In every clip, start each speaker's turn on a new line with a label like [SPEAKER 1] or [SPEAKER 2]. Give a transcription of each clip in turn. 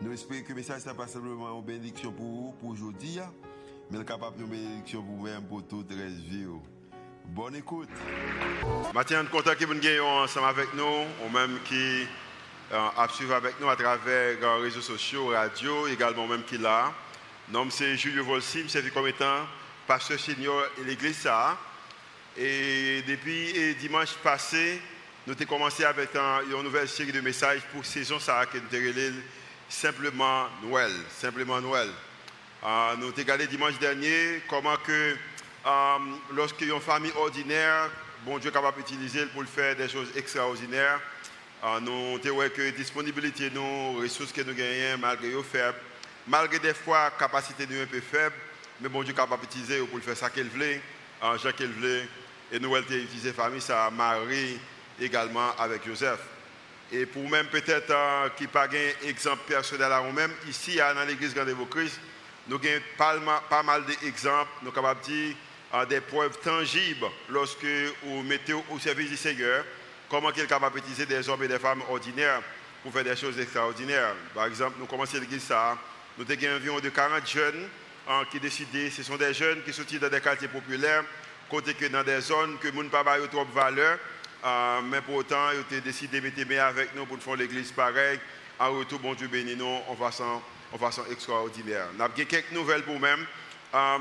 [SPEAKER 1] Nous espérons que le message n'est pas simplement une bénédiction pour vous, pour aujourd'hui, mais capable une bénédiction pour vous-même, pour toute la vie. Bonne écoute. Est content que vous soyez ensemble avec nous, ou même qui euh, avec nous à travers les réseaux sociaux, radio, également même qui là. Nom c'est Julio Volsi, je suis comme étant pasteur senior de l'église. Et depuis dimanche passé, nous avons commencé avec une nouvelle série de messages pour saison ça que nous simplement Noël. Simplement Noël. Euh, nous avons regardé dimanche dernier comment que euh, a une famille ordinaire, bon Dieu est capable d'utiliser pour faire des choses extraordinaires. Euh, nous avons que la disponibilité nos ressources que nous gagnons, malgré les faibles, malgré des fois capacité nous un peu faible, mais bon Dieu est capable d'utiliser pour faire ça qu'il voulait, Jean voulait. Et nous avons utilisé la famille, ça Marie également avec Joseph. Et pour même peut-être euh, qui pas un exemple personnel à nous-mêmes, ici dans l'église Grande Christ, nous avons pas, mal d'exemples, nous sommes capables de dire euh, des preuves tangibles lorsque vous mettez au service du Seigneur, comment il est capable d'utiliser des hommes et des femmes ordinaires pour faire des choses extraordinaires. Par exemple, nous commençons l'église ça, nous avons environ de 40 jeunes euh, qui décident, ce sont des jeunes qui sont dans des quartiers populaires, côté que dans des zones que nous ne pas trop de valeur, euh, mais pour autant, ils ont décidé de mettre avec nous pour faire l'église pareil. En retour, bon Dieu bénit nous en façon, en façon extraordinaire. Nous avons quelques nouvelles pour même. Euh,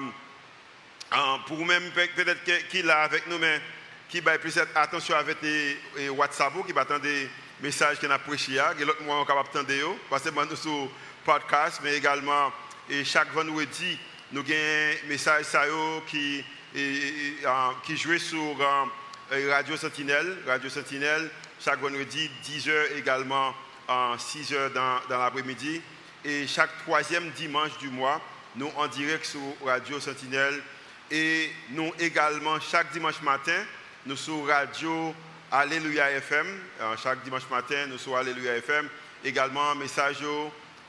[SPEAKER 1] euh, pour même, peut-être qu'il est avec nous, mais qui va plus attention avec les, WhatsApp, qui va attendre des messages qu'il a prêché. Et l'autre mois, on est capable d'attendre, parce que nous sur podcast, mais également, et chaque vendredi, nous avons un message qui, qui joue sur Radio Sentinelle, Radio Sentinelle, chaque vendredi, 10h également, 6h dans, dans l'après-midi. Et chaque troisième dimanche du mois, nous en direct sur Radio Sentinelle. Et nous également, chaque dimanche matin, nous sur Radio Alléluia FM. chaque dimanche matin, nous sur Alléluia FM. Également, message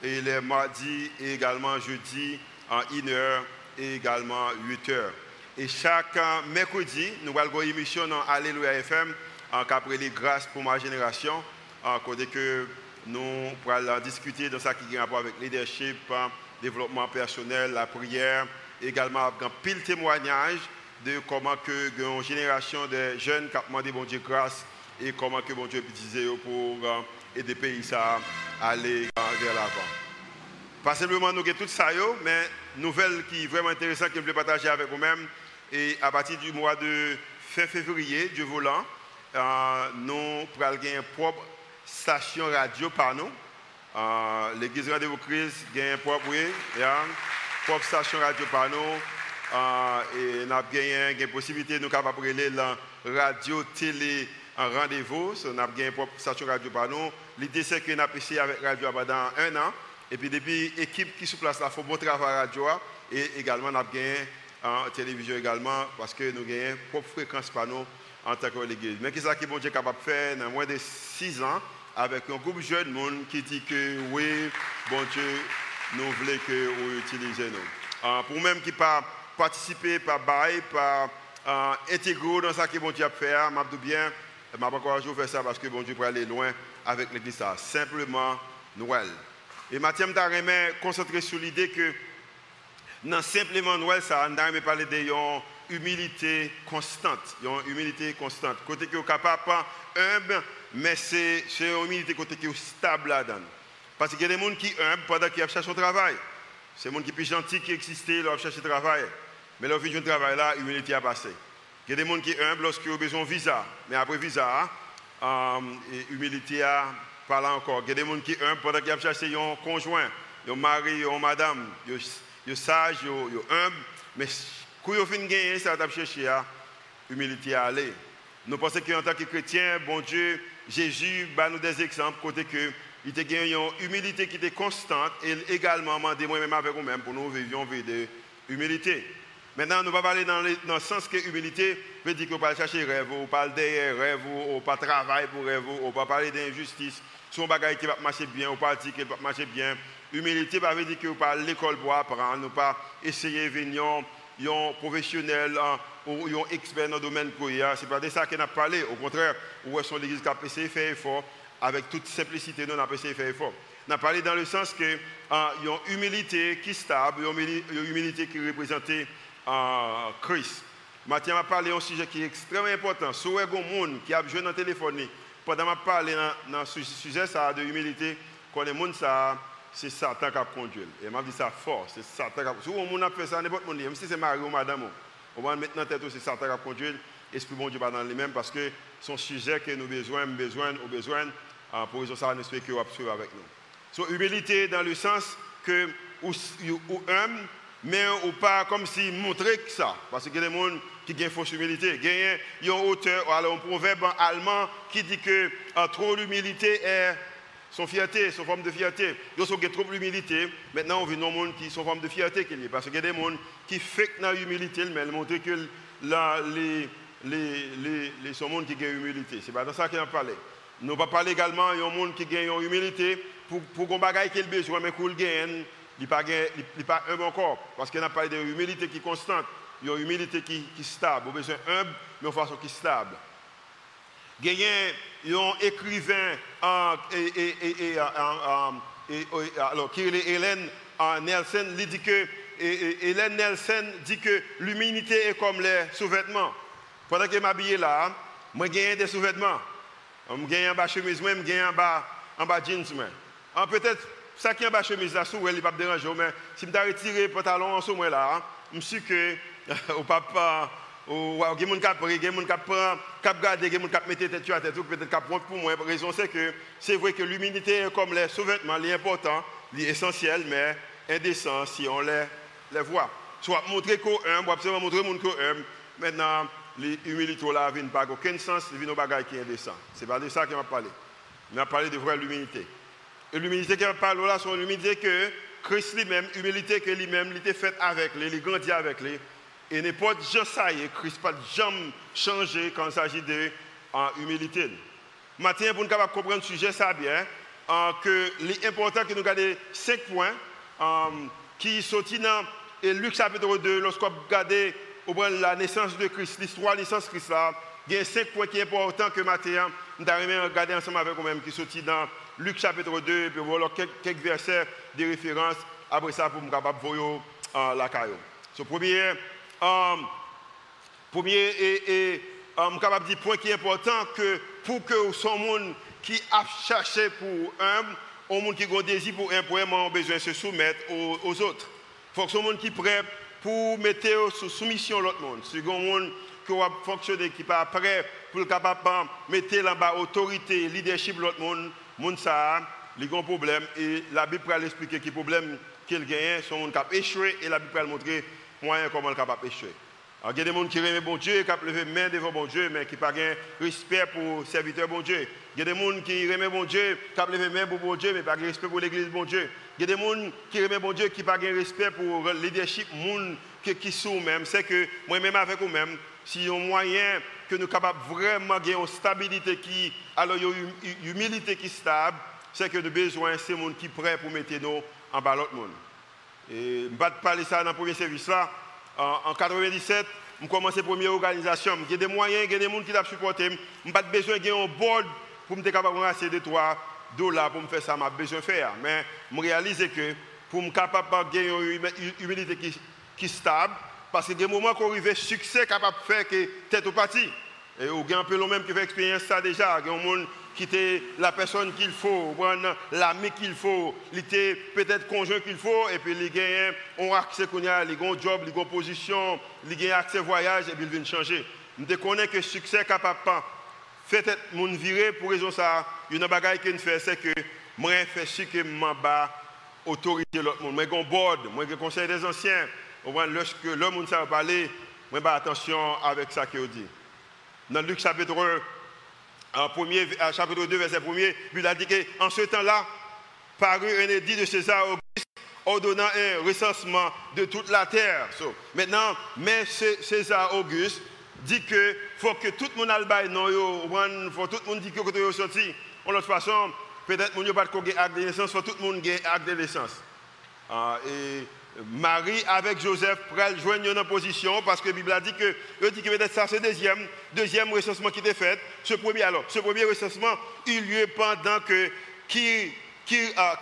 [SPEAKER 1] et les mardis et également jeudi en 1h et également 8h. Et chaque mercredi, nous allons une émission dans Alléluia FM, en après les grâces pour ma génération, côté que nous allons discuter de ça qui a rapport avec le leadership, développement personnel, la prière, également un pile témoignage de comment que une génération de jeunes qui ont demandé bon Dieu grâce et comment que bon Dieu peut utiliser pour euh, aider pays à aller vers l'avant. Pas simplement nous avons tout ça, mais nouvelle qui est vraiment intéressante que je voulais partager avec vous-même, et à partir du mois de fin février, Dieu voulant, euh, nous avoir une propre station radio par nous. Euh, L'église Rendez-vous Christ a une propre, oui, propre station radio par nous. Euh, et nous avons gagné une possibilité de nous capables la radio, télé, en rendez-vous. nous avons gagné une propre station radio par nous. L'idée, c'est que nous avons essayé avec radio pendant un an. Et puis, depuis l'équipe qui est place, il faut bon travail radio. Et également, nous avons gagné en télévision également, parce que nous une propre fréquence par nous en tant que l'église. Mais qu'est-ce que bon Dieu est capable de faire dans moins de six ans avec un groupe de jeunes monde qui dit que oui, bon Dieu, nous voulons que vous utilisez nous. Euh, pour même qui pas participer, pas bail, pas euh, intégrer dans ce que bon Dieu a fait, je dis bien, je ne pas faire ça parce que bon Dieu peut aller loin avec l'église. Simplement Noël. Et Mathieu m'a concentré sur l'idée que non, simplement Noël, ça, a parler de humilité constante. Une humilité constante. Côté qui est capable, humble, mais c'est une humilité côté qui est stable là-dedans. Parce qu'il y a des gens qui sont humbles pendant qu'ils cherchent son travail. C'est des gens qui sont gentils qui existent, ils cherchent le travail. Mais leur vision de travail là, l'humilité a passé. Il y a des gens qui sont humbles lorsqu'ils ont besoin de visa. Mais après visa, l'humilité a parlé encore. Il y a des gens qui sont humbles pendant qu'ils cherchent un conjoint, un mari, une madame yo sage, yo, yo humble, mais quand yo fin gagner, ça va chercher à humilité à aller. Nous pensons qu'en tant que chrétiens, bon Dieu, Jésus, bah nous des exemples côté que il était une humilité qui était constante et également demandé moi-même avec vous-même pour nous vivions vie de humilité. Maintenant, nous allons parler dans le, dans le sens que l'humilité veut dire qu'on va chercher rêve, on parle derrière rêve, on pas travailler pour rêve, on va parler d'injustice, son bagage qui va marcher bien, on pas dire qu'il va marcher bien. Humilité ça veut dire qu'on pas l'école pour apprendre, nous pas essayer de venir un professionnel ou un expert dans le domaine Ce n'est pas de ça qu'on a parlé. Au contraire, où est l'église qui a essayé de faire effort, avec toute simplicité, nous avons essayé de faire effort. On a parlé dans le sens qu'il y a une humilité qui est stable, une humilité qui représente euh, Christ. Mathieu m'a parlé d'un sujet qui est extrêmement important. Si vous avez monde qui a joué dans le téléphone, pendant que je parle dans ce sujet de humilité, quand les gens c'est Satan qui a conduit. Et m'a dit ça fort, c'est Satan qui a conduit. Si vous a fait ça, n'importe qui, même si c'est mari ou madame, on va dans tête c'est Satan qui a conduit. L'Esprit bon Dieu pas dans les mêmes parce que son sujet que nous besoin, besoin, ou besoin, euh, pour ça, nous espérons qu'il va suivre avec nous. So, humilité dans le sens que, ou, ou mais ou pas comme si montrer que ça. Parce qu'il y a des gens qui ont une fausse humilité. Il y a un alors un proverbe allemand qui dit que euh, trop d'humilité est son fierté, son forme de fierté. Il y a trop d'humilité. Maintenant, on vit dans monde qui sont forme de fierté qu'il a. Parce qu'il y a des gens qui font dans l'humilité, mais ils montrent que là, les, les, les, les sont monde qui ont humilité. C'est pas dans ça qu'il a parlé. Nous pas parler également, il a des gens qui ont humilité pour, pour qu'on bagaille qu'il besoin, mais qu'on gagne il n'est pas humble encore. Parce qu'il n'a pas d'humilité qui est constante. Il y a une humilité qui, est stable. On a besoin humble, mais de façon qui stable. Il a un écrivain alors, qui est Hélène Nelson, il dit que Hélène Nelson dit que l'humilité est comme les sous-vêtements. Pendant que je m'habille là, moi j'ai des sous-vêtements. Je un bas chemise, je gagne un bas, un bas jeans. Peut-être ça qui est en bas chemise là, il ne pas déranger, mais si je retire le pantalon en moment là, je suis que au papa, ou il y a des gens qui prennent, il des qui prennent, qui gardent, il des gens qui mettent tête sur tête, peut-être qui prennent pour moi. La raison c'est que c'est vrai que l'humilité comme les sous-vêtements, c'est c'est essentiel, mais indécent si on les, les voit. Soit montrer qu'on est humble, absolument montrer qu'on est. Maintenant, l'humilité là n'a pas aucun sens, c'est une bagaille qui est indécent. Ce n'est pas de ça qu'il m'a parlé. Il m'a parlé de vraie humilité. Et l'humilité qu'il parle là, c'est l'humilité que Christ lui-même, humilité que lui-même, il était faite avec lui, il grandit avec lui. Et n'importe pas ça Christ pas jamais changé quand il s'agit de humilité. Maintenant, pour nous comprendre le sujet, ça bien, que l'important que nous gardions cinq points qui sont dans Luc chapitre 2, lorsqu'on regarde la naissance de Christ, l'histoire de la naissance de Christ là, il y a cinq points qui sont importants que maintenant, nous allons regarder ensemble avec vous-même, qui sont dans Luc chapitre 2, puis voilà quelques versets de référence. Après ça, pour me capable de voir la caillou. Ce premier, um, premier et, um, capable de point qui est important que pour que son monde qui a cherché pour un, au monde qui a désir pour un, pour un, besoin de se soumettre aux, autres. Il faut que son monde qui prêt pour mettre sous soumission l'autre monde. Un monde qui va fonctionner, qui pas prêt pour capable de mettre là bas autorité, leadership l'autre monde moun ça, il a un problème et la Bible va expliquer quel problème qu'il gagne, son monde qui échoué et la Bible va montrer moyen comment il capable échouer. il y a des gens qui aiment bon Dieu, qui levé main devant bon Dieu, mais qui n'ont pas de respect pour le serviteur bon Dieu. Il y a des gens qui aiment bon Dieu, qui levé main pour bon Dieu, mais pas de respect pour l'église bon Dieu. Il y a des gens qui aiment bon Dieu, qui n'ont pas de respect pour le leadership monde qui, sont même. C'est que moi-même avec vous-même, si un moyen que nous sommes capables vraiment de une stabilité qui, alors une humilité qui est stable, c'est que nous avons besoin de ces gens qui sont prêts pour mettre nous en bas l'autre monde. Et je vais parler de ça dans le premier service là. En 1997, je commencé la première organisation. A des moyens, des gens qui supporté. Je n'ai pas besoin un board pour me capable de ramasser des 3 dollars pour me faire ça, j'ai besoin de faire. Mais je réalise que pour me capable de gagner une humilité qui, stable, parce que des moments qu'on arrive succès capable de faire que tête au parti. Et il y a un peu le même qui fait expérience ça déjà. Il y qui était la personne qu'il faut, l'ami qu'il faut, était peut-être conjoint qu'il faut, et puis il un accès qu'on a, il a job, il a position, il a accès voyage, et puis il vient changer. Je connais que le succès capable de faire mon virer pour raison ça. Il y a une bagaille qu'il fait, c'est que moi, je fais ce que je autorité de l'autre monde. Moi, j'ai board, moi, j'ai conseil des anciens. Lorsque l'homme ne parler, moi, attention avec ça qu'il dit. Dans Luc chapitre en premier, chapitre 2, verset 1er, il a dit qu'en ce temps-là, parut un édit de César Auguste ordonnant un recensement de toute la terre. maintenant, mais César Auguste dit que faut que tout le monde aille non il faut tout le monde dit que côté sorti. En l'autre façon, peut-être mon pas de acte de naissance, faut tout le monde ait acte de naissance. Ah, Marie avec Joseph pourraient joindre une position parce que la Bible a dit que, dit ça c'est deuxième, deuxième recensement qui était fait. Ce premier, alors, ce premier recensement eut lieu pendant que Quirinus ah,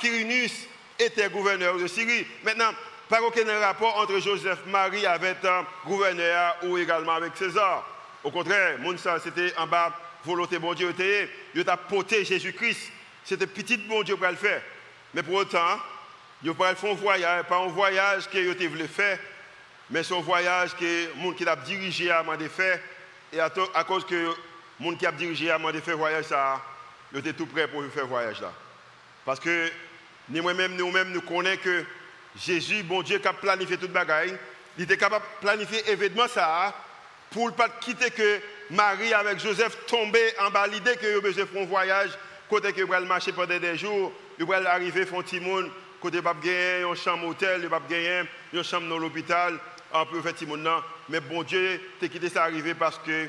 [SPEAKER 1] était gouverneur de Syrie. Maintenant, pas aucun rapport entre Joseph Marie avec un gouverneur ou également avec César. Au contraire, c'était en bas, volonté bon Dieu, il a porté Jésus-Christ. C'était petit bon Dieu pour le faire. Mais pour autant, Yo pas faire un voyage, pas un voyage que yo voulu faire, mais c'est un voyage que monde qui a dirigé à de faire et à, cause que monde qui a dirigé à de faire voyage ça, yo était tout prêt pour faire voyage là. Parce que nous même nous-mêmes nous connaissons que Jésus, bon Dieu, qui a planifié toute bagaille, il était capable de planifier événement ça pour ne pas quitter que Marie avec Joseph tombaient en bas l'idée que besoin faire un voyage côté que marcher pendant des jours, il va arriver font monde côté pas gagner une chambre hôtel, pas gagner une chambre dans l'hôpital, un peu effectivement mais bon Dieu, t'es quitté ça arrivé parce que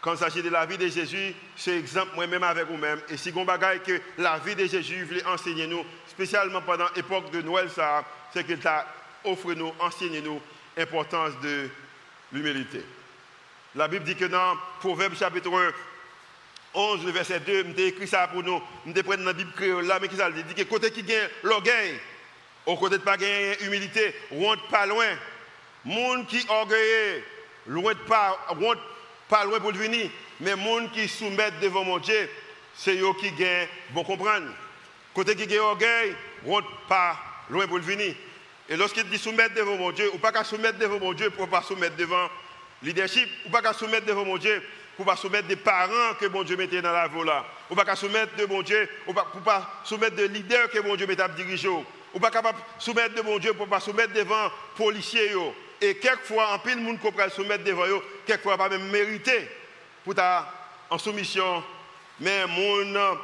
[SPEAKER 1] quand il s'agit de la vie de Jésus, c'est exemple moi-même avec vous-même. Et si on bagaille que la vie de Jésus voulait enseigner nous, spécialement pendant l'époque de Noël, ça, c'est qu'il t'a offert nous, enseigné nous l'importance de l'humilité. La Bible dit que dans Proverbe chapitre 11, le verset 2, je écrit ça pour nous, je pris dans la Bible créole là, mais qui ça dit? Que côté qui gagne l'orgueil, au côté de pas gagner humilité, rentre pas loin. Monde qui orgueilleux, loin de pas, loin pour venir, mais monde qui soumet devant mon Dieu, c'est eux qui gagnent, bon comprendre. Côté qui gagne orgueil, rentre pas loin pour venir. Et lorsqu'il dit soumettre devant mon Dieu, ou pas qu'à soumettre devant mon Dieu pour pas soumettre devant leadership, ou pas qu'à soumettre devant mon Dieu pour pas soumettre des parents que bon Dieu mettait dans la voie là. Ou pas soumettre de bon Dieu, pas, pour pas soumettre des leaders que bon Dieu mettait à diriger. Ou pas capable soumettre de bon Dieu pour pas soumettre devant policiers. Et quelquefois, en pile de monde peut soumettre devant eux, quelquefois pas même mériter pour ta en soumission. Mais mon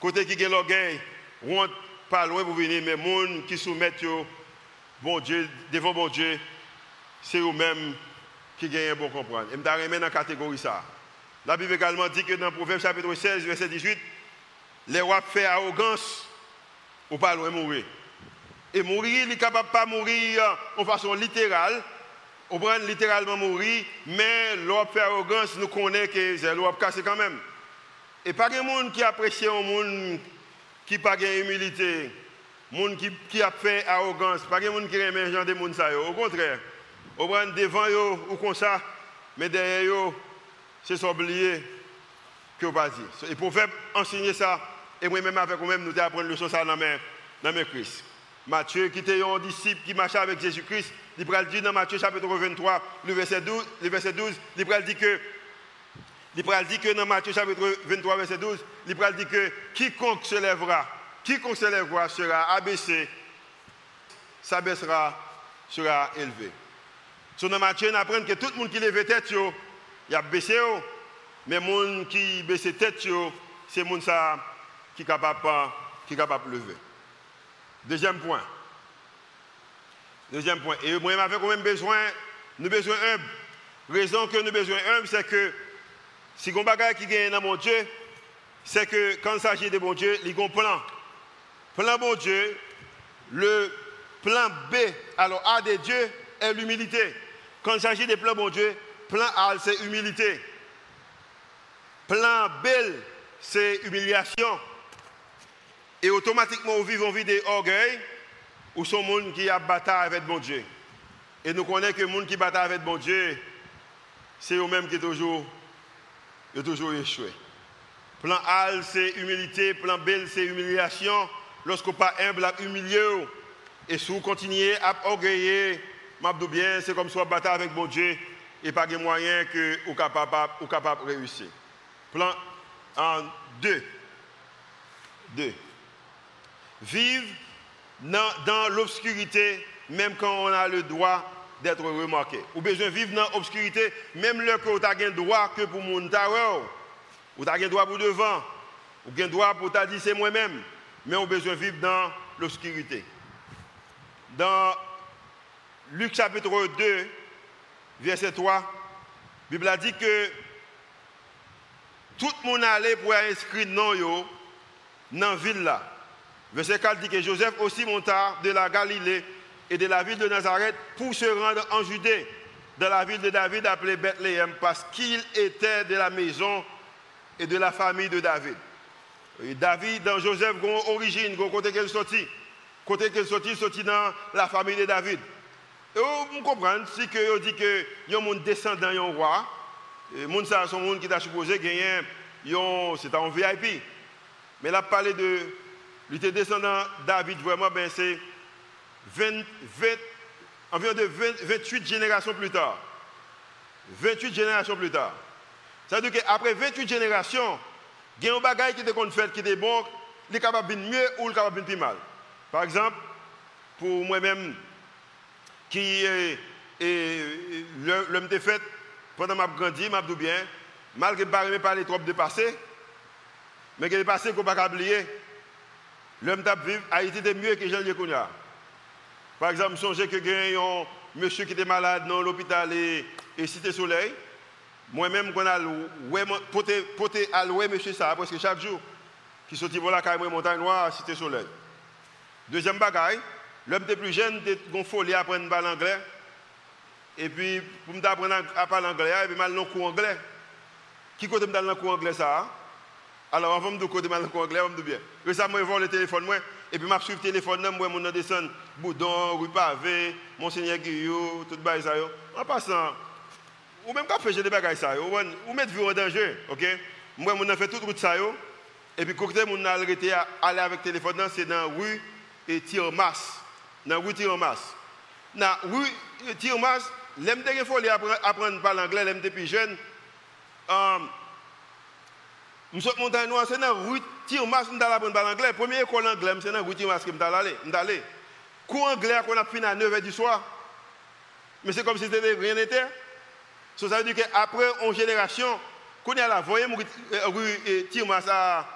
[SPEAKER 1] côté qui est l'orgueil, rentre pas loin pour venir, mais mon qui soumettent bon Dieu, devant bon Dieu, c'est eux-mêmes qui gagnent bon comprendre. Et je dans la catégorie ça. La Bible également dit que dans Proverbe chapitre 16, verset 18, les rois font arrogance ou pas loin mourir. Et mourir, il n'est capable de pas mourir en façon littérale, on prend littéralement mourir, mais fait arrogance, nous connaissons que c'est l'homme cassé quand même. Et pas de monde qui apprécie un monde qui n'a pas d'humilité, monde qui, qui a fait arrogance, pas de monde qui aime les gens de monde Au contraire, on prend devant eux ou comme ça, mais derrière eux, c'est oublié que vous pas dit. Et pour faire enseigner ça, et moi-même avec vous-même, nous apprenons le ça dans mes, dans mes Christ. Matthieu, qui était un disciple qui marchait avec Jésus-Christ, il dire dans Matthieu chapitre 23, le verset 12, le verset 12 il dire que il dire que dans Matthieu chapitre 23, verset 12, il dire que quiconque se lèvera, quiconque se lèvera sera abaissé, s'abaissera, sera élevé. Sur dans Matthieu, on apprend que tout le monde qui lève tête, il a baissé. Mais le monde qui baisse tête, c'est le monde qui est capable de lever. Deuxième point. Deuxième point. Et moi, avec quand même besoin, nous besoin humble. Raison que nous besoin humble, c'est que si on bagage qui gagne dans mon Dieu, c'est que quand il s'agit de mon Dieu, il y a un plan. Plan bon Dieu, le plan B, alors A de Dieu, est l'humilité. Quand il s'agit de plan bon Dieu, plan A, c'est humilité. Plan B, c'est humiliation. Et automatiquement, on vit une vie d'orgueil ou son monde qui a bataille avec bon Dieu. Et nous connaissons que le monde qui bataille avec bon Dieu, c'est eux-mêmes qui toujours, ont toujours échoué. Plan A, c'est humilité. Plan B, c'est humiliation. Lorsqu'on pas humble, humilié. Et si vous continuez à orgueiller, bien, c'est comme si on bataille avec bon Dieu et pas de moyen que vous capable, capable de réussir. Plan en deux. Deux. Vivre dans, l'obscurité, même quand on a le droit d'être remarqué. Ou besoin de vivre dans l'obscurité, même le que vous avez le droit que pour mon Ou
[SPEAKER 2] ou tu as droit pour devant, ou tu as droit pour t'a dit c'est moi-même, mais on a besoin de vivre dans l'obscurité. Dans Luc chapitre 2, verset 3, la Bible a dit que tout le monde allait pour inscrire non yo dans la ville là. Verset 4 dit que Joseph aussi monta de la Galilée et de la ville de Nazareth pour se rendre en Judée, dans la ville de David appelée Bethléem, parce qu'il était de la maison et de la famille de David. David, dans Joseph, a origine, côté qu'elle sortit. Côté qu'elle sortit, sortit dans la famille de David. Vous comprenez, si que dit que y a un descendant un roi, monde ça sont monde qui t'a supposé gagner c'est un VIP. Mais là parler de lui descendant David vraiment ben c'est 20, 20, environ de 28 générations plus tard. 28 générations plus tard. Ça veut dire qu'après 28 générations, il y a un bagage qui était fait, qui était bon, il est capable de mieux ou il est capable de plus mal. Par exemple, pour moi-même, qui est l'homme de fait, pendant que je grandi, je bien, malgré que je ne pas les trop de passé, mais que les passés qu'on ne pas oublier, l'homme de vivre, Haïti était mieux que Jean Léconia. Par exemple, je songe que y un monsieur qui était malade dans l'hôpital et, Cité Soleil. Moi-même, quand je suis allé monsieur ça, parce que chaque jour, qui sortit la caille montagne noire, Cité Soleil. Deuxième bagaille, l'homme était plus jeune, était folie à apprendre à l'anglais. Et puis, pour me apprendre à parler anglais, et puis mal dans le cours anglais. Qui côté me dans le cours anglais ça Alors, avant de côté mal dans cours anglais, on me bien. Récemment, vois le téléphone, moi, et puis, je suis le téléphone, moi, je descend Boudon, rue Pavé, Monseigneur Guillaume, tout le ça. En passant, ou même quand j'ai des bagages ça, ou mettre vie en danger, ok? Moi, je fais toute route ça, et puis, quand je arrêté aller avec téléphone, c'est dans rue et Tirmas. Dans la rue Tirmas. Dans la rue Tirmas, l'aime de faut apprendre parler anglais, l'aime depuis jeune. Um, je suis montagne noire, c'est dans la rue Tirmas, je suis allé parler anglais. Première école anglais, c'est dans la rue Tirmas que je suis allé. Anglais qu'on a fini à 9h du soir. Mais c'est comme si c'était rien n'était. Ça veut dire qu'après une génération, quand on a la voyée rue Tirmas à,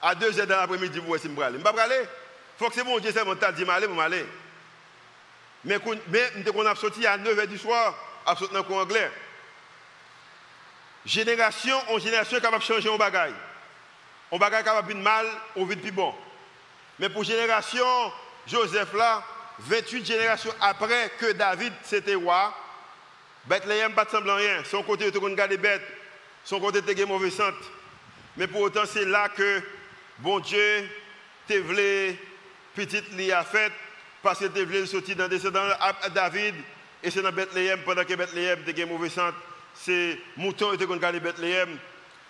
[SPEAKER 2] à 2h dans l'après-midi de aller. Je ne peux pas aller. Il faut que c'est bon m'aller pour m'aller. Mais, mais on a sorti à 9h du soir, anglais. Génération en génération capable de changer un bagage. Un bagage capable de mal, on vit plus bon. Mais pour génération, Joseph là, 28 générations après que David c'était roi, Bethléem pas de rien. Son côté était garder bête, son côté était mauvais sang. Mais pour autant, c'est là que bon Dieu te voulu petite li a fait parce que te voulu sortir dans descendant à David et c'est dans Bethléem pendant que Bethléem était mauvais sang c'est mouton était qu'on garder Bethléem,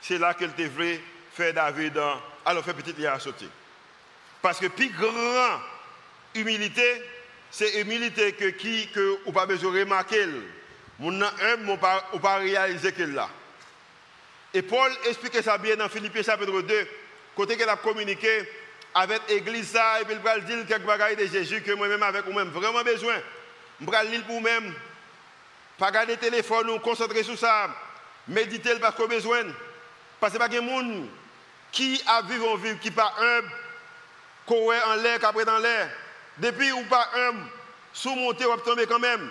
[SPEAKER 2] c'est là qu'elle devrait faire David, alors faire petite à sauter. Parce que plus grand humilité, c'est humilité que qui que ou pas besoin de remarquer. Mon homme ou pas pas réaliser qu'elle là. Et Paul explique ça bien dans Philippiens chapitre 2, côté qu'elle a communiqué avec l'église et puis il va dire quelques bagages de Jésus que moi-même avec vous-même vraiment besoin. Je vais lire pour vous-même pas garder téléphone ou concentrer sur ça. Méditer parce qu'on besoin. Parce que pas des gens qui a vivre en vie, qui pas humble, qu'on en l'air, qu'après dans l'air. Depuis ou pas humble, sous monter ou tomber quand même.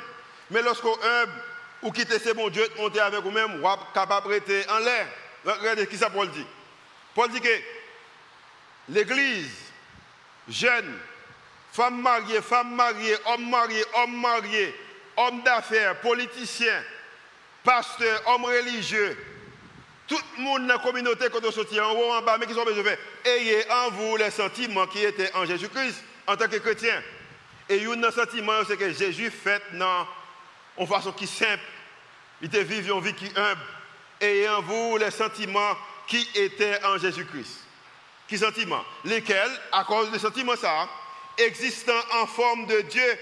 [SPEAKER 2] Mais lorsqu'on humble, ou quitter ce bon Dieu, monter avec vous-même, ou capable de en l'air. Regardez que ça Paul dit. Paul dit que l'église, jeune, femme mariée, femme mariée, homme marié, homme marié, hommes d'affaires, politiciens, pasteurs, hommes religieux, tout le monde dans la communauté quand on sortit en haut, en bas, mais qui sont besoin de ayez en vous les sentiments qui étaient en Jésus-Christ en tant que chrétien. Et un sentiment, c'est que Jésus fait dans une façon qui simple. Il vit une vie qui humble. Ayez en vous les sentiments qui étaient en Jésus-Christ. Qui sentiments? Lesquels, à cause des sentiments ça, existant en forme de Dieu,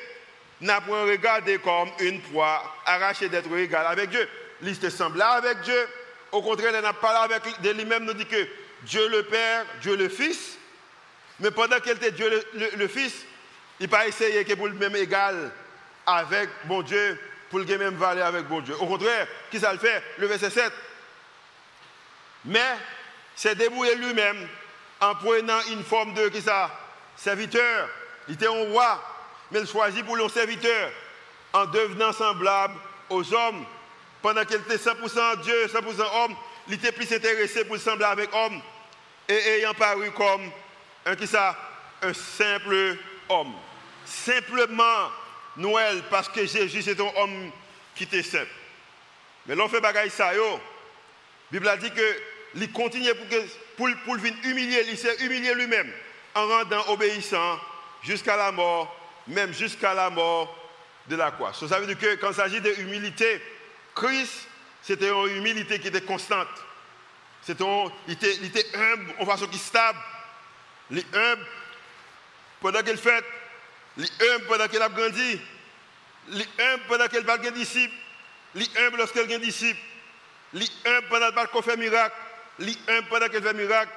[SPEAKER 2] n'a pas regardé comme une proie arrachée d'être égal avec Dieu. Était semblable avec Dieu. Au contraire, il n'a pas avec de lui-même, nous dit que Dieu le Père, Dieu le Fils. Mais pendant qu'il était Dieu le, Fils, il n'a pas essayé que pour le même égal avec bon Dieu, pour le même valeur avec bon Dieu. Au contraire, qui ça le fait? Le verset 7. Mais s'est débrouillé lui-même en prenant une forme de qui ça, serviteur. Il était un roi, mais il choisit pour le serviteur en devenant semblable aux hommes. Pendant qu'il était 100% Dieu, 100% homme, il était plus intéressé pour sembler avec homme et ayant paru comme un qui ça, un simple homme. Simplement Noël parce que Jésus c'est un homme qui était simple. Mais l'on fait bagaille ça yo. La Bible a dit que il continue pour, que, pour, pour humilier, il s'est humilié lui-même en rendant obéissant jusqu'à la mort, même jusqu'à la mort de la croix. Ça veut dire que quand il s'agit de Christ, c'était une humilité qui était constante. C'était, il, était, humble en façon qui stable. Il est humble pendant qu'il fait. Il est humble pendant qu'il a grandi. Il est humble pendant qu'il n'a pas de disciples. Il est humble lorsqu'il un disciple. Il est humble pendant qu'il fait miracle. Il est humble pendant qu'il fait miracle.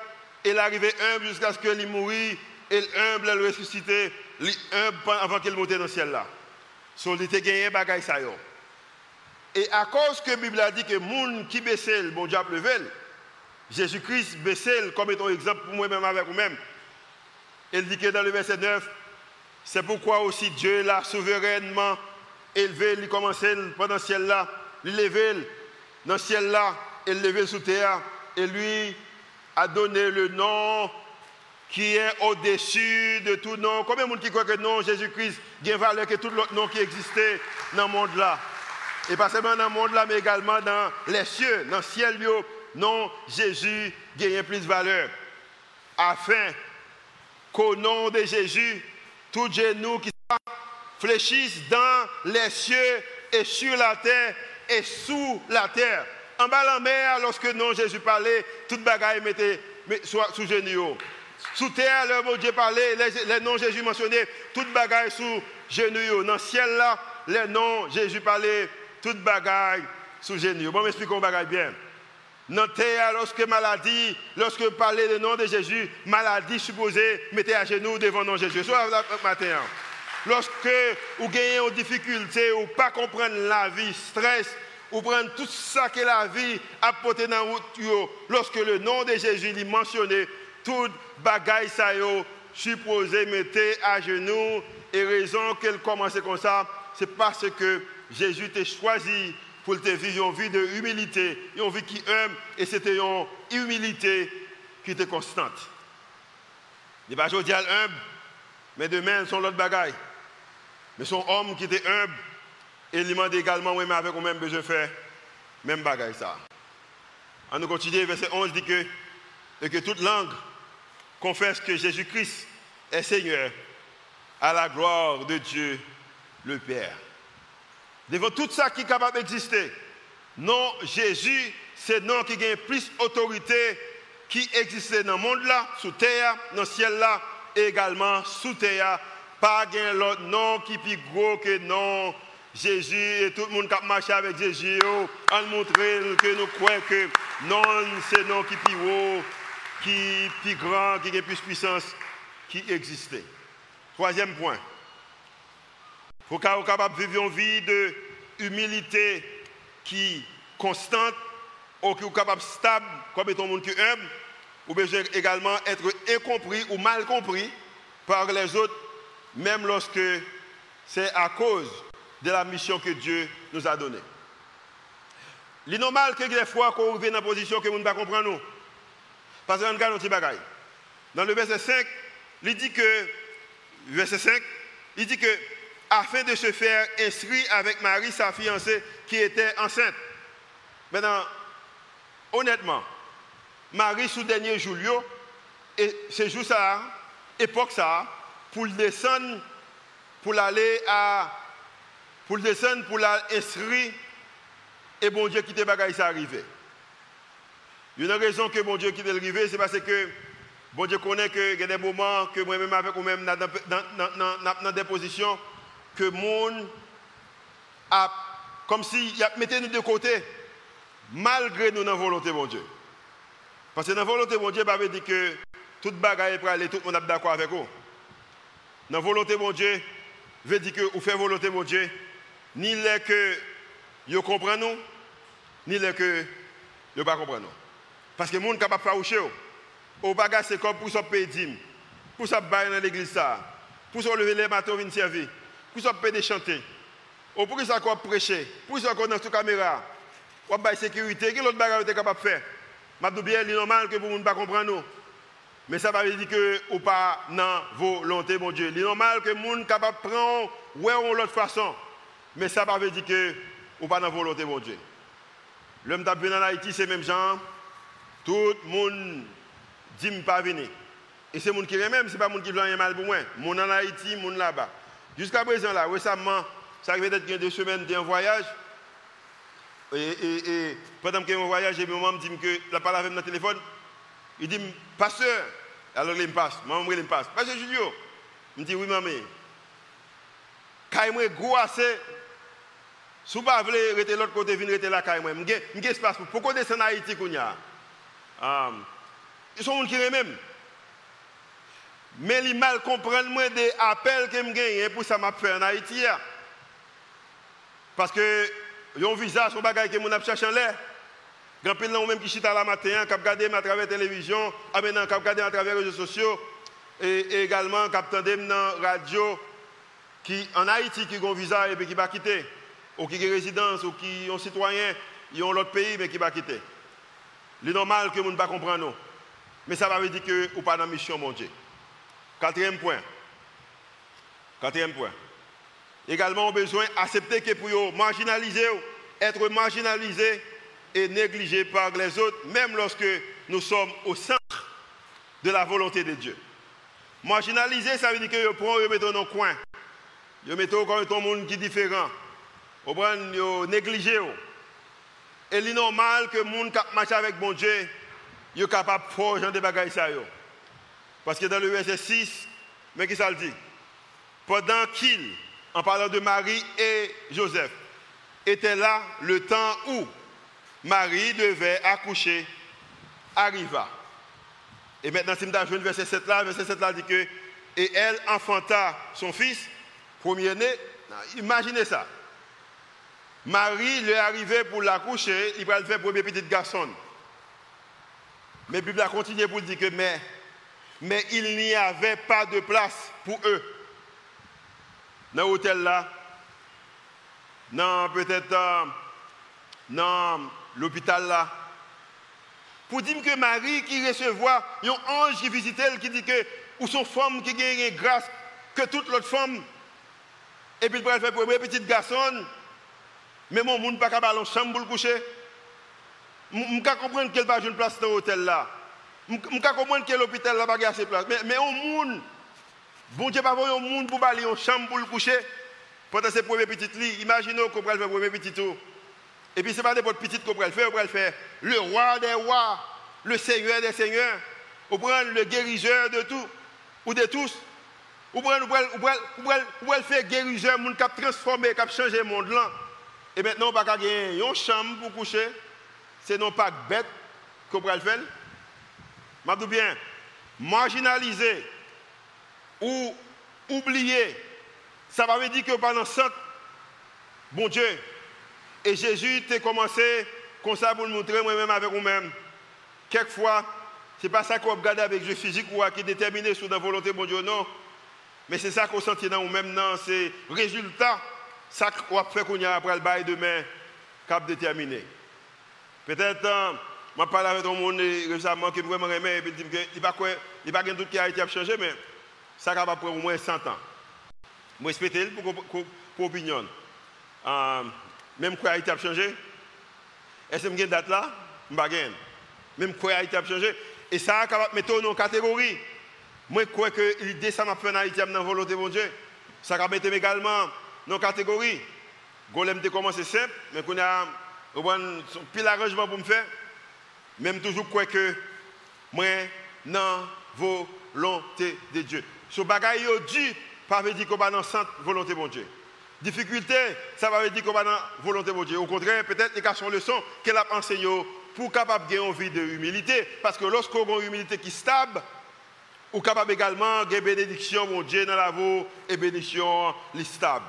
[SPEAKER 2] Et il est arrivé humble jusqu'à ce qu'il mourit. Et humble, il ressuscité. Humble avant qu'il monte dans le ciel là. So, il était gagné bagaille ça Et à cause que la Bible a dit que gens qui baissent, le bon diable level, Jésus-Christ baissait comme étant exemple pour moi-même avec vous-même. Il dit que dans le verset 9, c'est pourquoi aussi Dieu l'a souverainement élevé, il commençait pendant le ciel là, il levé dans le ciel là, il levé sous terre, et lui a donné le nom qui est au-dessus de tout nom. Combien de monde qui croit que nom Jésus-Christ a valeur que tout l'autre nom qui existait dans le monde là? Et pas seulement dans le monde là, mais également dans les cieux, dans le ciel, non, Jésus gagne plus de valeur. Afin qu'au nom de Jésus, tous genoux qui fléchissent dans les cieux et sur la terre et sous la terre. En bas la mer, lorsque non Jésus parlait, toute bagaille mettait soit sous genoux. Sous terre, le mot Dieu parlait, les, noms Jésus mentionnait, toute bagaille sous genoux. Dans le ciel là, les noms Jésus parlait, toute bagaille sous genoux. Bon, m'expliquons bagaille bien. Dans terre, lorsque maladie, lorsque parler du nom de Jésus, maladie supposée, mettez à genoux devant le nom de Jésus. Soit. Hein. Lorsque vous gagnez une difficulté, ou pas comprendre la vie, stress, ou prendre tout ça que la vie a porté dans route, lorsque le nom de Jésus est mentionné, tout bagaille ça supposé mettez à genoux. Et raison qu'elle commence comme ça, c'est parce que Jésus t'a choisi pour te vivre une vie de humilité, une vie qui aime, et c'était une humilité qui était constante. Il n'est pas aujourd'hui humble, mais demain, sont l'autre bagaille. Mais son homme qui était humble, et il demande également, oui, mais avec moi-même besoin de faire même bagaille ça. On nous continue, verset 11 dit que, et que toute langue confesse que Jésus-Christ est Seigneur à la gloire de Dieu le Père devant tout ça qui est capable d'exister. Non, Jésus, c'est nom qui a plus d'autorité qui existait dans le monde là, sous terre, dans le ciel là, également sous terre. Pas l'autre nom qui est plus gros que non. Jésus et tout le monde qui marché avec Jésus, en montrer que nous croyons que non, c'est nom qui est plus haut, qui plus grand, qui a plus puissance, qui existait. Troisième point. Il faut qu'on capable de vivre une vie de humilité qui constante, ou qui est capable stable, comme étant monde qui humble, ou besoin également être incompris ou mal compris par les autres, même lorsque c'est à cause de la mission que Dieu nous a donnée. Il est normal que des fois qu'on vienne dans une position que nous ne pas comprendre nous. Parce qu'on regarde petit bagaille. Dans le verset 5, il dit que, verset 5, il dit que afin de se faire inscrire avec Marie, sa fiancée, qui était enceinte. Maintenant, honnêtement, Marie, sous dernier jour, et ce ça, époque ça, pour descendre, pour aller à, pour descendre, pour l'inscrire, et bon Dieu qui te bagaille ça arrivé. Il y a une raison que bon Dieu qui arrivé, c'est parce que bon Dieu connaît qu'il y a des moments que moi-même avec vous-même dans, des positions que le monde a, comme s'il mis nous de côté, malgré nous, dans la volonté mon Dieu. Parce que dans la volonté mon Dieu, il dit que toute bagaille pour aller, tout le monde est d'accord avec vous. Dans la volonté mon Dieu, veut dire que vous faites volonté mon Dieu, ni les que vous comprenez nous, ni les que vous ne comprenez nous. Parce que les gens capable de faire au bagage c'est comme pour ça payer pour ça bailler dans l'église pour ça lever les matins venir servir, pour ça payer chanter. Ou pour ça qu'on prêcher, pour ça qu'on dans sous caméra? Ou bailler sécurité, quel autre bagage est capable de faire? Je dis bien, c'est normal que vous ne pas Mais ça veut dire que ou pas dans volonté mon Dieu. C'est normal que les gens capable de prendre ouais ou l'autre façon. Mais ça veut dire que ou pas dans volonté mon Dieu. L'homme t'a en Haïti, c'est même gens. Tout le monde dit pas venir. Et c'est monde qui même, ce pas monde qui veut rien mal pour moi. Mon en Haïti, mon là-bas. Jusqu'à présent, là, récemment, ça arrive d'être deux semaines d'un voyage. Et, pendant que je voyage, et maman me dit que la parole avec mon téléphone. Il dit, pasteur, alors il me passe, maman me passe. Pasteur Julio, il me dit, oui, maman. Quand je gros assez, si vous voulez rester l'autre côté, venir rester là, je n'ai espace pour. Pourquoi descendre en Haïti qu'on y a? Um, ils sont gens qui même. Mais ils mal comprennent moi des appels que je gagne pour ça m'a fait en Haïti. Parce que un visa son bagage que mon a cherché en l'air. Grand pile même qui chita la matin, qui regarder à travers la télévision, ah qui regarder à travers les réseaux sociaux et, également qui entendé dans la radio qui en Haïti qui ont un visa et qui va quitter ou qui ont résidence ou qui sont citoyens, ils ont l'autre pays mais qui va quitter. C'est normal que nous ne pas. Mais ça veut dire que nous pas dans la mission, mon Dieu. Quatrième point. Quatrième point. Également, on a besoin d'accepter que pour marginaliser, être marginalisé et négligé par les autres, même lorsque nous sommes au centre de la volonté de Dieu. Marginaliser, ça veut dire que vous prenez, dans un coin. Vous mettez comme un monde qui est différent. Vous négligez. Et c'est normal que les gens qui marchent avec mon Dieu, sont capables de faire genre de bagages. Parce que dans le verset 6, mais qui ça le dit? Pendant qu'il, en parlant de Marie et Joseph, était là le temps où Marie devait accoucher, arriva. Et maintenant, si je le verset 7 là, verset 7 là dit que, et elle enfanta son fils, premier-né. Imaginez ça. Marie lui est arrivée pour l'accoucher, il va le faire premier petit garçon. Mais la Bible a continué pour dire que mais, mais il n'y avait pas de place pour eux. Dans l'hôtel là, dans peut-être euh, dans l'hôpital là. Pour dire que Marie qui recevait un ange qui visitait, qui dit que, ou son femme qui gagne grâce que toute l'autre femme, et puis il va faire pour un petit garçon, mais mon monde pas capable chambre pour le coucher. Je comprendre qu'elle pas une place dans l'hôtel là. Je comprendre que l'hôpital là pas assez place. Mais mais on monde bon Dieu pas un monde pour aller en chambre pour le coucher. Pendant ces premiers petits lits, imaginez qu'on va faire premier petit tour. Et puis ce n'est pas n'importe petit qu'on va faire, on le faire. Le roi des rois, le seigneur des seigneurs, on prend le guérisseur de tout, ou de tous. On prend le faire guérisseur, qui a transformé, qui a changé le monde là. Et maintenant, on va gagner une chambre pour coucher. C'est non pas bête qu'on peut le faire. Je bien, marginaliser ou oublier, ça veut dire que pendant centre, bon Dieu, et Jésus t'a commencé comme ça pour nous montrer moi-même avec vous-même. Quelquefois, ce n'est pas ça qu'on regarde avec le physique ou qui est déterminé sur la volonté bon Dieu, non. Mais c'est ça qu'on sentit dans nous-mêmes, non. C'est résultat ça qu'on fait qu'on y a après le bail demain, cap déterminé. Peut-être, euh, je parle avec un monde récemment qui vraiment aimé, et puis dit qu'il n'y a pas de doute qui a été changé, mais ça va prendre au moins 100 ans. Je respecte pour, pour, pour opinion. Euh, même quoi a été changé, est-ce que j'ai date là? Je ne Même quoi a été changé? Et ça va mettre dans une catégorie. Moi, je crois que l'idée, ça m'a fait en Haïti dans la volonté de mon Dieu. Ça va mettre également nos catégories. Golem a commencé simple, mais qu'on a un pile arrangement pour me faire. Même toujours quoi que moi, non, volonté de Dieu. Ce bagage dit, pas veut dire qu'on va dans la volonté de Dieu. Difficulté, ça va dire qu'on va dans la volonté de Dieu. Au contraire, peut-être les sont leçons qu'elle a enseignées pour capable gagner une vie de humilité. Parce que lorsqu'on a une humilité qui est stable, ou capable également de bénédiction, mon Dieu, dans la voie et bénédiction stable.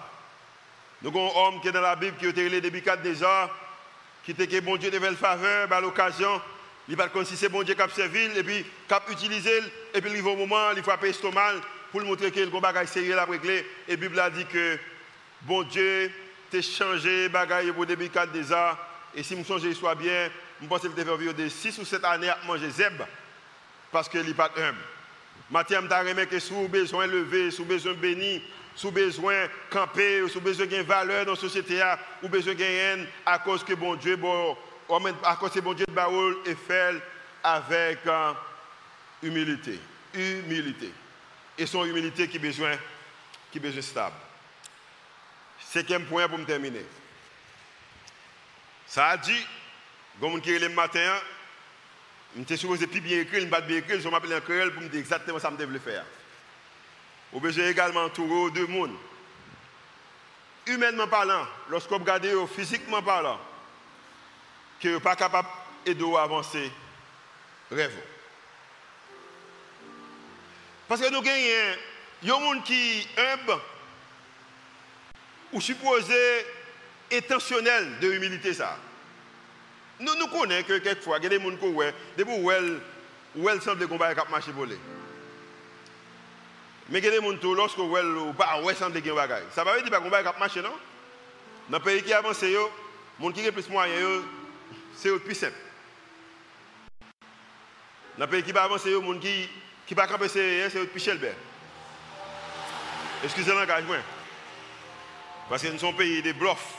[SPEAKER 2] Nous avons un homme qui est dans la Bible qui a été depuis quatre déjà, qui était que bon Dieu devait le faveur, à l'occasion, Il si c'est bon Dieu qui a servi, et puis qui a utilisé, et puis il va au moment, il frappe estomac pour lui montrer que le bagage sérieux la régler. Et la Bible a dit que bon Dieu t'a changé bagage pour début 4 déjà. Et si je songe soit bien, je pense qu'il devait vivre de 6 ou 7 années à manger zeb parce qu'il n'est pas humble. Mathieu, je remis que si vous avez besoin lever, si vous avez besoin de avez besoin camper, avez besoin de valeur dans la société, avez besoin de gagner à cause que bon Dieu, bon, à cause que bon Dieu Baoul est fait avec euh, humilité. Humilité. Et son humilité qui besoin, qui besoin stable. Cinquième point pour me terminer. Ça a dit, comme qui le matin, je suis supposé plus bien écrire, je ne pas bien je m'appelle un créole pour me dire exactement ce que je devais faire. Vous besoin également entourer deux mondes. Humainement parlant, lorsque vous regardez physiquement parlant, que vous pas capable d'aider à avancer, rêve. Parce que nous avons des gens qui humble ou supposé intentionnel de humilité. Nous connaissons que quelquefois, il y a des gens qui ont des va marcher pour les. Mais a des gens qui lorsque ou pas ouais semble que bagage. Ça va dire qu'on va marcher non? Dans le pays qui avance yo, monde qui a plus moyen c'est le plus simple. Dans le pays qui va avancer yo, monde qui qui va camper c'est le plus cher. Excusez l'engagement. Parce que nous sommes pays de bluffs.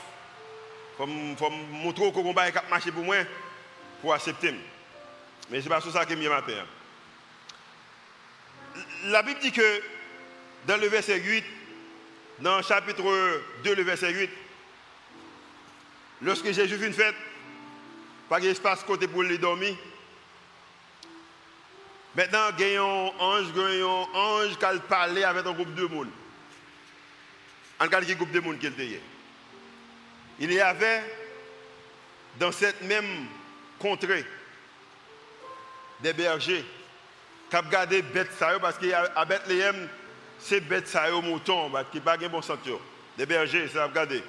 [SPEAKER 2] Il faut montrer qu'on va marcher pour moi pour accepter. Mais ce n'est pas ça qui est mieux matin. La Bible dit que dans le verset 8, dans le chapitre 2, le verset 8, lorsque Jésus fait une fête, pas d'espace côté pour les dormir. Maintenant, il y a un ange, un ange qui a parlé avec un groupe de monde. En quel groupe de monde qu'il était. Il y avait dans cette même contrée des bergers qui ont gardé parce qu'à Bethléem, c'est bêtes ça moutons qui n'ont pas de bon santé. Des bergers, ça a gardé.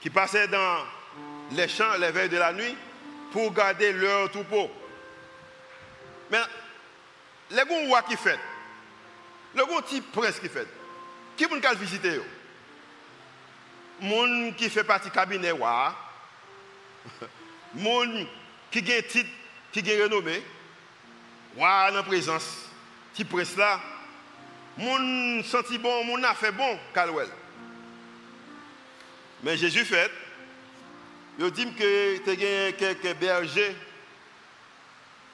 [SPEAKER 2] Qui passaient dans les champs les veilles de la nuit pour garder leur troupeau. Mais les bons rois qui fait, le bon type prince qui fait, qui peut visiter Moun qui fait partie du cabinet roi, moun qui un titre, qui a renommé, roi en présence, qui prince là, moun senti bon, moun a fait bon, Calwell. Mais Jésus fait, il dit que tu as quelques bergers,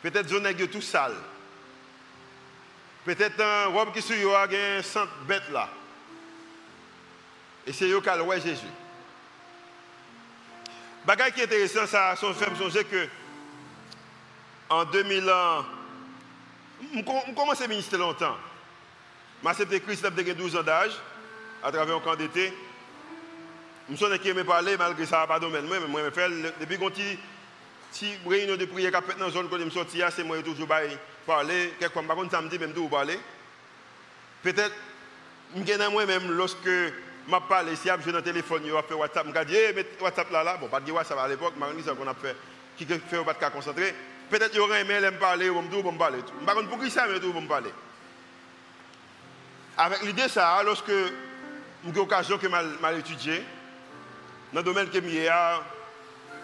[SPEAKER 2] peut-être zone tout sale. Peut-être un robe qui sur un centre bête là. Et c'est eux qui Jésus. Bagay qui est intéressant, ça, son fait songer que en 2000 ans, je commence à ministrer longtemps. Je accepté Christ, j'ai 12 ans d'âge, à travers un camp d'été. Je me qui me parler, malgré ça, pas domaine. Moi, moi, je fais, depuis qu'on dit, si réunion de prière qui dans la zone que je me sorti, c'est moi toujours parler. Quelquefois, par contre, samedi, même tout parler. Peut-être, je moi-même, lorsque je parle, si je dans le téléphone, je fait WhatsApp, je dis, hey, WhatsApp là, là, bon, pas de WhatsApp à l'époque, mais c'est qu'on a fait, qui fait pas de concentrer. Peut-être aurait aimé me parler, ou me parler. Par contre, pour qui ça, tout, me parler. Avec l'idée, ça, lorsque j'ai l'occasion que mal dans le domaine que je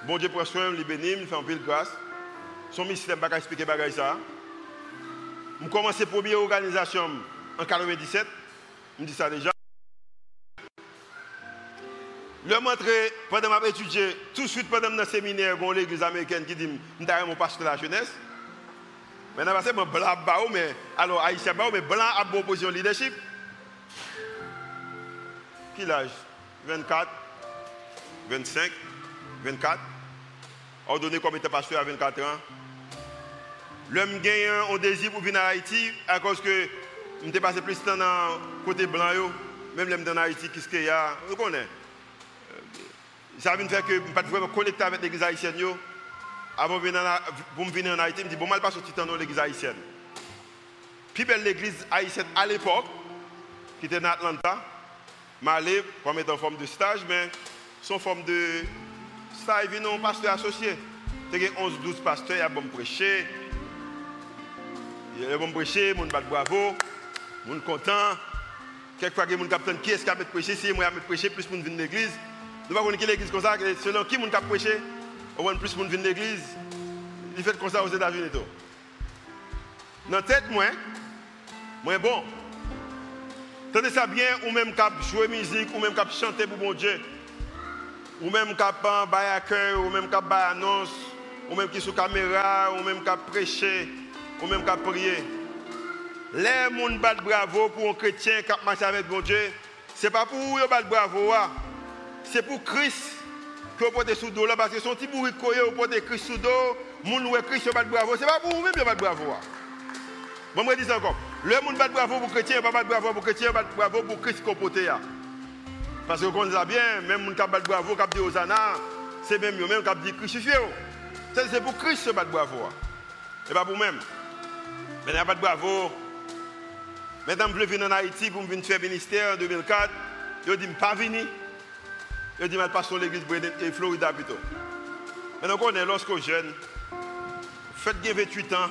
[SPEAKER 2] bon Dieu prend soin, il bénit, il fait un peu de grâce. Son ministère ne pas expliquer ça. Je commence la première organisation en 1997. Je dis ça déjà. Le montrer, pendant que étudié, tout de suite pendant le séminaire, l'église américaine qui dit, je suis pasteur de la jeunesse. Maintenant, c'est blanc, mais alors haïtien, mais blanc a bon position leadership. Quel âge 24, 25, 24. Ordonné comme était pasteur à 24 ans. L'homme gagne un désir pour venir à Haïti à cause que je passé plus de temps dans le côté blanc. Même l'homme dans Haïti, qu'est-ce qu'il y a? Vous connaissez? Ça veut dire que je ne pas connecter avec l'église haïtienne. Avant de venir en Haïti, je me dis, bon, mal pas sortir dans l'église haïtienne. Puis belle l'église haïtienne à l'époque, qui était en Atlanta, je allé comme étant en forme de stage, mais son forme de stage, vient un pasteur associé. Il y a 11, 12 pasteurs, il y a bon prêcher. Il y a bon prêcher, mon bravo, mon content. Quelquefois, il y a des gens qui est-ce qui a prêché, si moi qui prêché, plus monde vient de l'église. Nous ne pouvons pas l'église comme ça, selon qui a prêché, au moins plus vient de l'église. Il fait comme ça aux États-Unis. Dans la tête, moi, moi bon. Tenez ça bien, ou même cap jouer musique, ou même cap chanter pour mon Dieu. Ou même cap bailler à cœur, ou même cap bailler annonce, ou même qui sous caméra, ou même cap prêcher, ou même cap prier. Les gens battent bravo pour un chrétien qui marche avec mon Dieu. Ce n'est pas pour eux battre bravo, ah. c'est pour Christ vous portez sous dos parce que son petit bourrique, vous portez Christ sous dos, moun ou Christ bat bravo, ce n'est pas pour vous-même qui bat bravo. Bon, je dis encore. Le monde bat bravo pour chrétien, pas bat bravo pour chrétien, bat bravo pour Christ. Ah. Parce que vous bien, même qui bat bravo, qui dit Hosanna, c'est même eux-mêmes qui dit crucifié. C'est pour Christ qui bat bravo. Et pas pour vous-même. Mais pas de. Maintenant, je venir en Haïti pour venir faire ministère en 2004. Je dis, pas venir. Je dis, je passe sur l'église et Florida plutôt. Maintenant, on est lorsque jeune, faites 28 ans.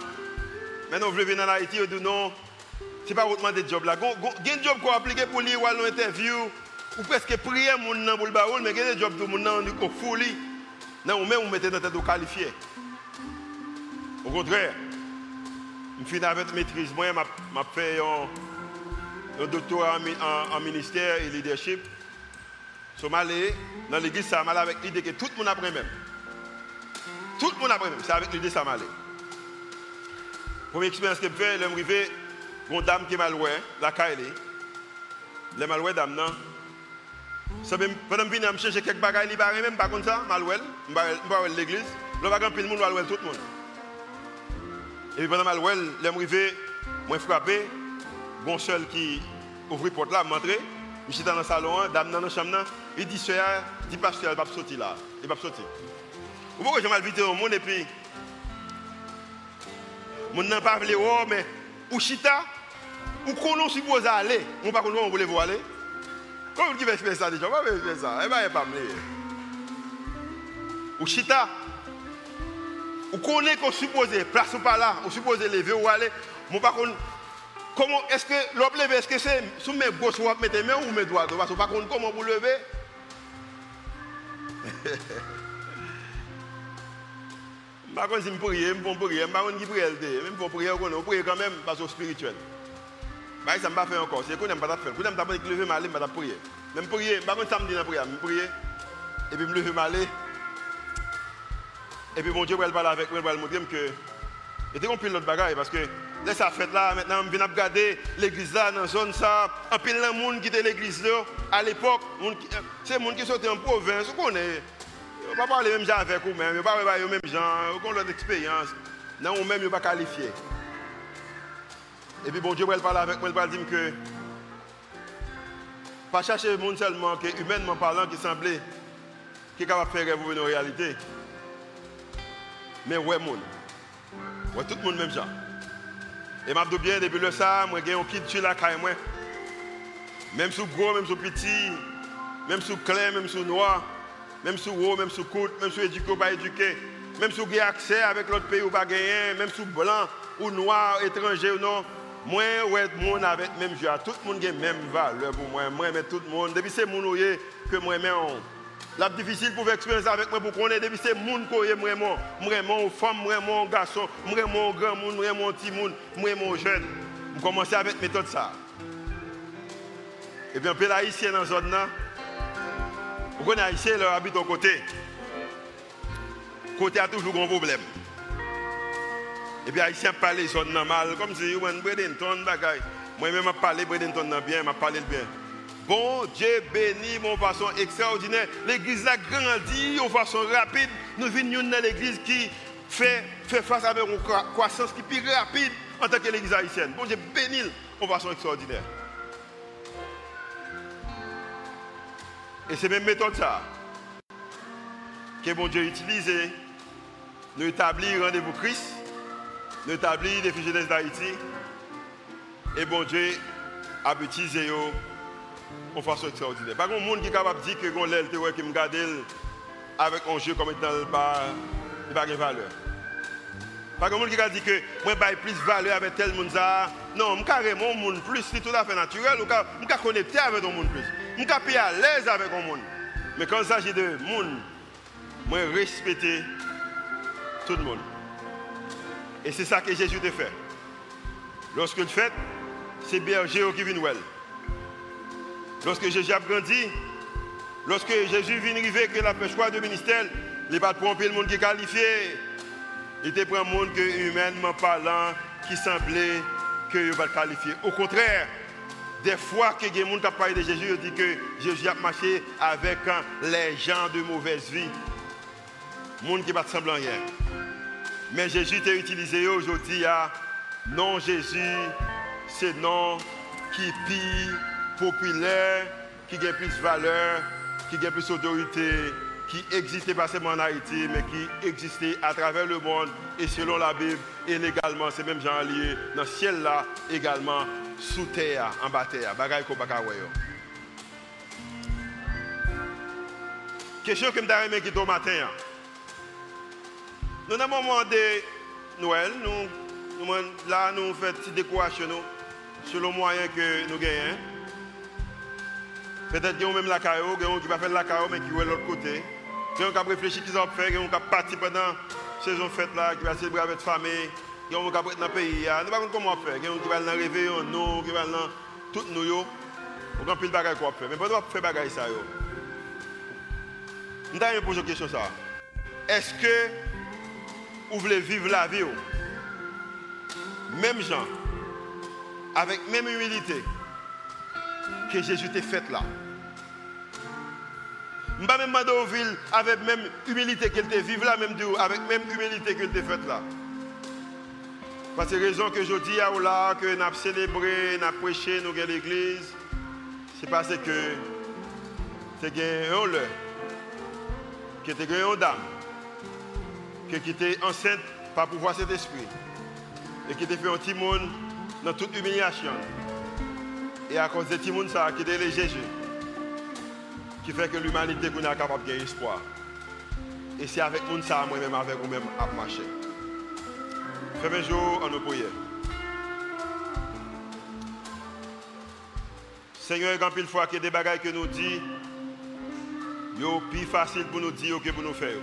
[SPEAKER 2] Maintenant, veux venir en Haïti, je dis non, ce n'est pas autrement des jobs là. Il y a un job qu'on a appliqué pour lire ou à l'interview, ou presque prier pour le baroul, mais il y a des jobs pour mon nom qu'on fout. Non, ou même on dans tête qualifié. Au contraire, je finis avec maîtrise. Moi, je fait un, doctorat en, ministère et leadership. Je suis allé dans l'église, ça m'a avec l'idée que tout le monde apprend même. Tout le monde apprend même. C'est avec l'idée ça m'a. Première expérience que je fais, je suis arrivé, une dame qui est mal la Kaili. Elle est mal dame, non? Pendant que je viens chercher quelques bagages, je ne même pas comme ça, mal je vais l'église. Je vais tout le monde, tout le monde. Et puis pendant que je suis arrivé, je suis frappé, bon seul qui ouvre la porte là, je suis je suis dans le salon, dame dans la chambre, il dit, soeur, dit pasteur, il va sortir là. Il va sortir. Vous voyez, j'ai mal vite au monde et puis mon n'a pas voulu mais ou chita ou qu'on suppose aller. On pas qu'on voulez vous aller. Comment qui va faire ça déjà va faire ça. Eh ben pas me ou chita ou qu'on est qu'on suppose place ou pas là ou suppose lever ou aller. Mon pas comment est-ce que l'homme est-ce que c'est sous mes gauches ou mettre mes mains ou mes doigts? Parce que pas comment vous lever Par contre, si je prie, je peux prier, je ne pas prier, même pour prier, je prie quand même parce que spirituel. Ça ne pas faire encore. C'est qu'on n'aime pas faire. Quand on pas lever mal, je vais prier. Même prier, par contre, samedi, je prier, je prier. Et puis, je me mal. Et puis, mon Dieu va parler avec moi, il va me dire que. Et on pile notre bagaille parce que là, ça fait là, maintenant, je viens regarder l'église là, dans la zone ça. En pile, de monde qui était l'église là, à l'époque, c'est les gens qui sont en province, on connaît. On ne pas parler même gens avec vous même, on ne pas parler même gens, on a leur expérience. Non, ou même, on pas qualifié. Et puis bon Dieu va parler avec moi, il va dire que pas chercher le monde seulement que humainement parlant qui semblait qui est capable de faire rêver une réalité. Mais ouais monde. Ouais tout le monde même genre. Et m'a bien depuis le ça, moi j'ai un kit la caille moi. Même sous gros, même sous petit, même sous clair, même sous noir même sous haut, même sous côte, même sous éduqué ou pas éduqué, même sous avez accès avec l'autre pays ou pas gagné, même sous blanc ou noir, étranger ou non. Moi, ouais, monde avec même joie. Tout le monde a même valeur pour moi. Moi, mais tout le monde. Depuis c'est mon que moi, mais on. La difficile pour expérience avec moi pour connaître depuis c'est monde que moi, moi, vraiment femme, mon garçon, mon grand monde, mon petit monde, mon jeune. Je commence avec méthode ça. Et bien, puis là, ici, dans la zone là, vous connaissez Haïtien, leur habite au côté. Côté a toujours un problème. Et puis Haïtien parle zone normal, comme si vous avez Bredenton, bagaille. Moi-même, je parle Bredenton bien, je parle bien. Bon Dieu béni, mon façon extraordinaire. L'église a grandi de façon rapide. Nous venons dans l'église qui fait, fait face avec une croissance qui est plus rapide en tant que l'église haïtienne. Bon Dieu béni de façon extraordinaire. Et c'est même méthode ça que bon Dieu utilise nous établir rendez-vous Christ, nous établir des jeunesse d'Haïti. Et bon Dieu a utilisé de façon extraordinaire. Pas de monde qui est capable de dire que l'aile qui me garde avec un jeu comme étant pas il n'a pas de valeur. Pas de monde qui a dit que moi j'ai plus de valeur avec tel monde Non, je carrément monde plus, c'est tout à fait naturel, je suis connecté avec un monde plus. Je suis à l'aise avec un monde. Mais quand il s'agit de monde, je respecter tout le monde. Et c'est ça que Jésus te fait. Lorsque le fait, c'est berger qui vient well. Lorsque Jésus a grandi, lorsque Jésus vient arriver, que la choix de ministère, il n'est pas tromper le monde qui est qualifié. Il te prend un monde que, humainement parlant, qui semblait que il va qualifier. Au contraire, des fois que les gens qui parlé de Jésus, il dit que Jésus a marché avec hein, les gens de mauvaise vie. Monde qui ne semble rien. Mais Jésus t'a utilisé aujourd'hui à non Jésus, c'est non qui plus populaire, qui a plus de valeur, qui a plus d'autorité, qui existait pas seulement en Haïti, mais qui existait à travers le monde et selon la Bible, et légalement, c'est même gens liés dans le ciel là, également, sous terre, en bas terre. Bagay Question que je me qui au matin. Hein. Nous avons un moment de Noël, nous, nous là nous faisons une petite décoration selon le moyen que nous gagnons. Peut-être qu'il y a même la caillou, qui va faire la caillou, mais qui est de l'autre côté. Il y a qui réfléchir qui va faire, il y a qui partir pendant la saison fête là, qui va célébrer avec la famille, il y a qui va dans le pays. Nous ne savons pas comment faire. Il y a qui va dans le réveillon, nous, qui va dans tout nous. On a plus de bagages qu'on faire. Mais pourquoi faire des bagages ça Nous avons posé une question ça. Est-ce que vous voulez vivre la vie Même gens, avec même humilité que Jésus t'a fait là. Je ne vais même demander aux villes avec même humilité qu'elle te vive là, même avec même humilité qu'elle te fait là. Parce que raison que je dis à là, que nous avons célébré, nous avons prêché, nous avons l'église, c'est parce que c'est un homme qui était une dame, qui était enceinte par pouvoir cet esprit, et qui était fait un petit monde dans toute humiliation. Et à cause de monde, ça a quitté Jésus qui fait que l'humanité est capable de espoir. Et c'est avec nous ça, moi-même, avec vous-même, à marcher. Un jour en nos prières. Seigneur, quand il fois qu'il y a des bagages que nous disons, c'est plus facile pour nous dire que pour nous faire.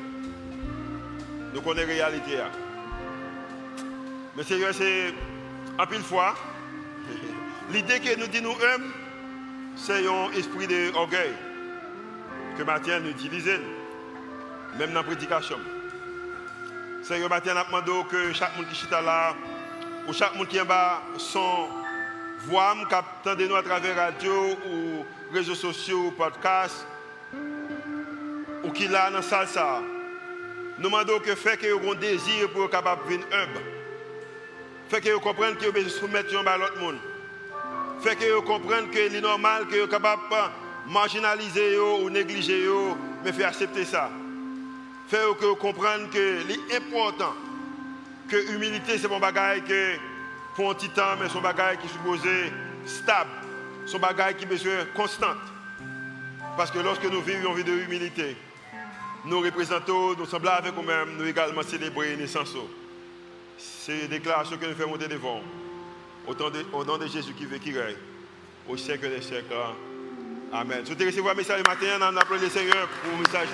[SPEAKER 2] Nous connaissons la réalité. Hein. Mais Seigneur, c'est en pile fois, l'idée que nous disons nous c'est un esprit d'orgueil que Mathieu nous utilise, même dans la prédication. Seigneur, Mathieu a demandé que chaque monde qui est là, ou chaque monde qui est bas, son voix, captant nous à travers la radio ou réseaux sociaux ou podcasts, ou qui là dans la salle. Nous demandons que fait que vous un désir pour être capable de venir humble. Fait que vous comprenez que vous besoin soumettre à l'autre monde. Fait que vous comprenez que c'est normal que vous capable marginaliser ou négliger, mais faire accepter ça. Faire que vous compreniez que l'important, que l'humilité, c'est mon bagage que pour un petit temps, mais son bagage qui est supposé stable, son bagage qui est constante. Parce que lorsque nous vivons une vie de humilité, nous représentons, nous semblons avec nous-mêmes, nous également célébrer naissance. C'est une déclaration que nous faisons monter devant. Au nom de Jésus qui veut qui règne, au siècle des siècles. Amen. Si vous recevoir un message matin, on appelle le Seigneur pour le message.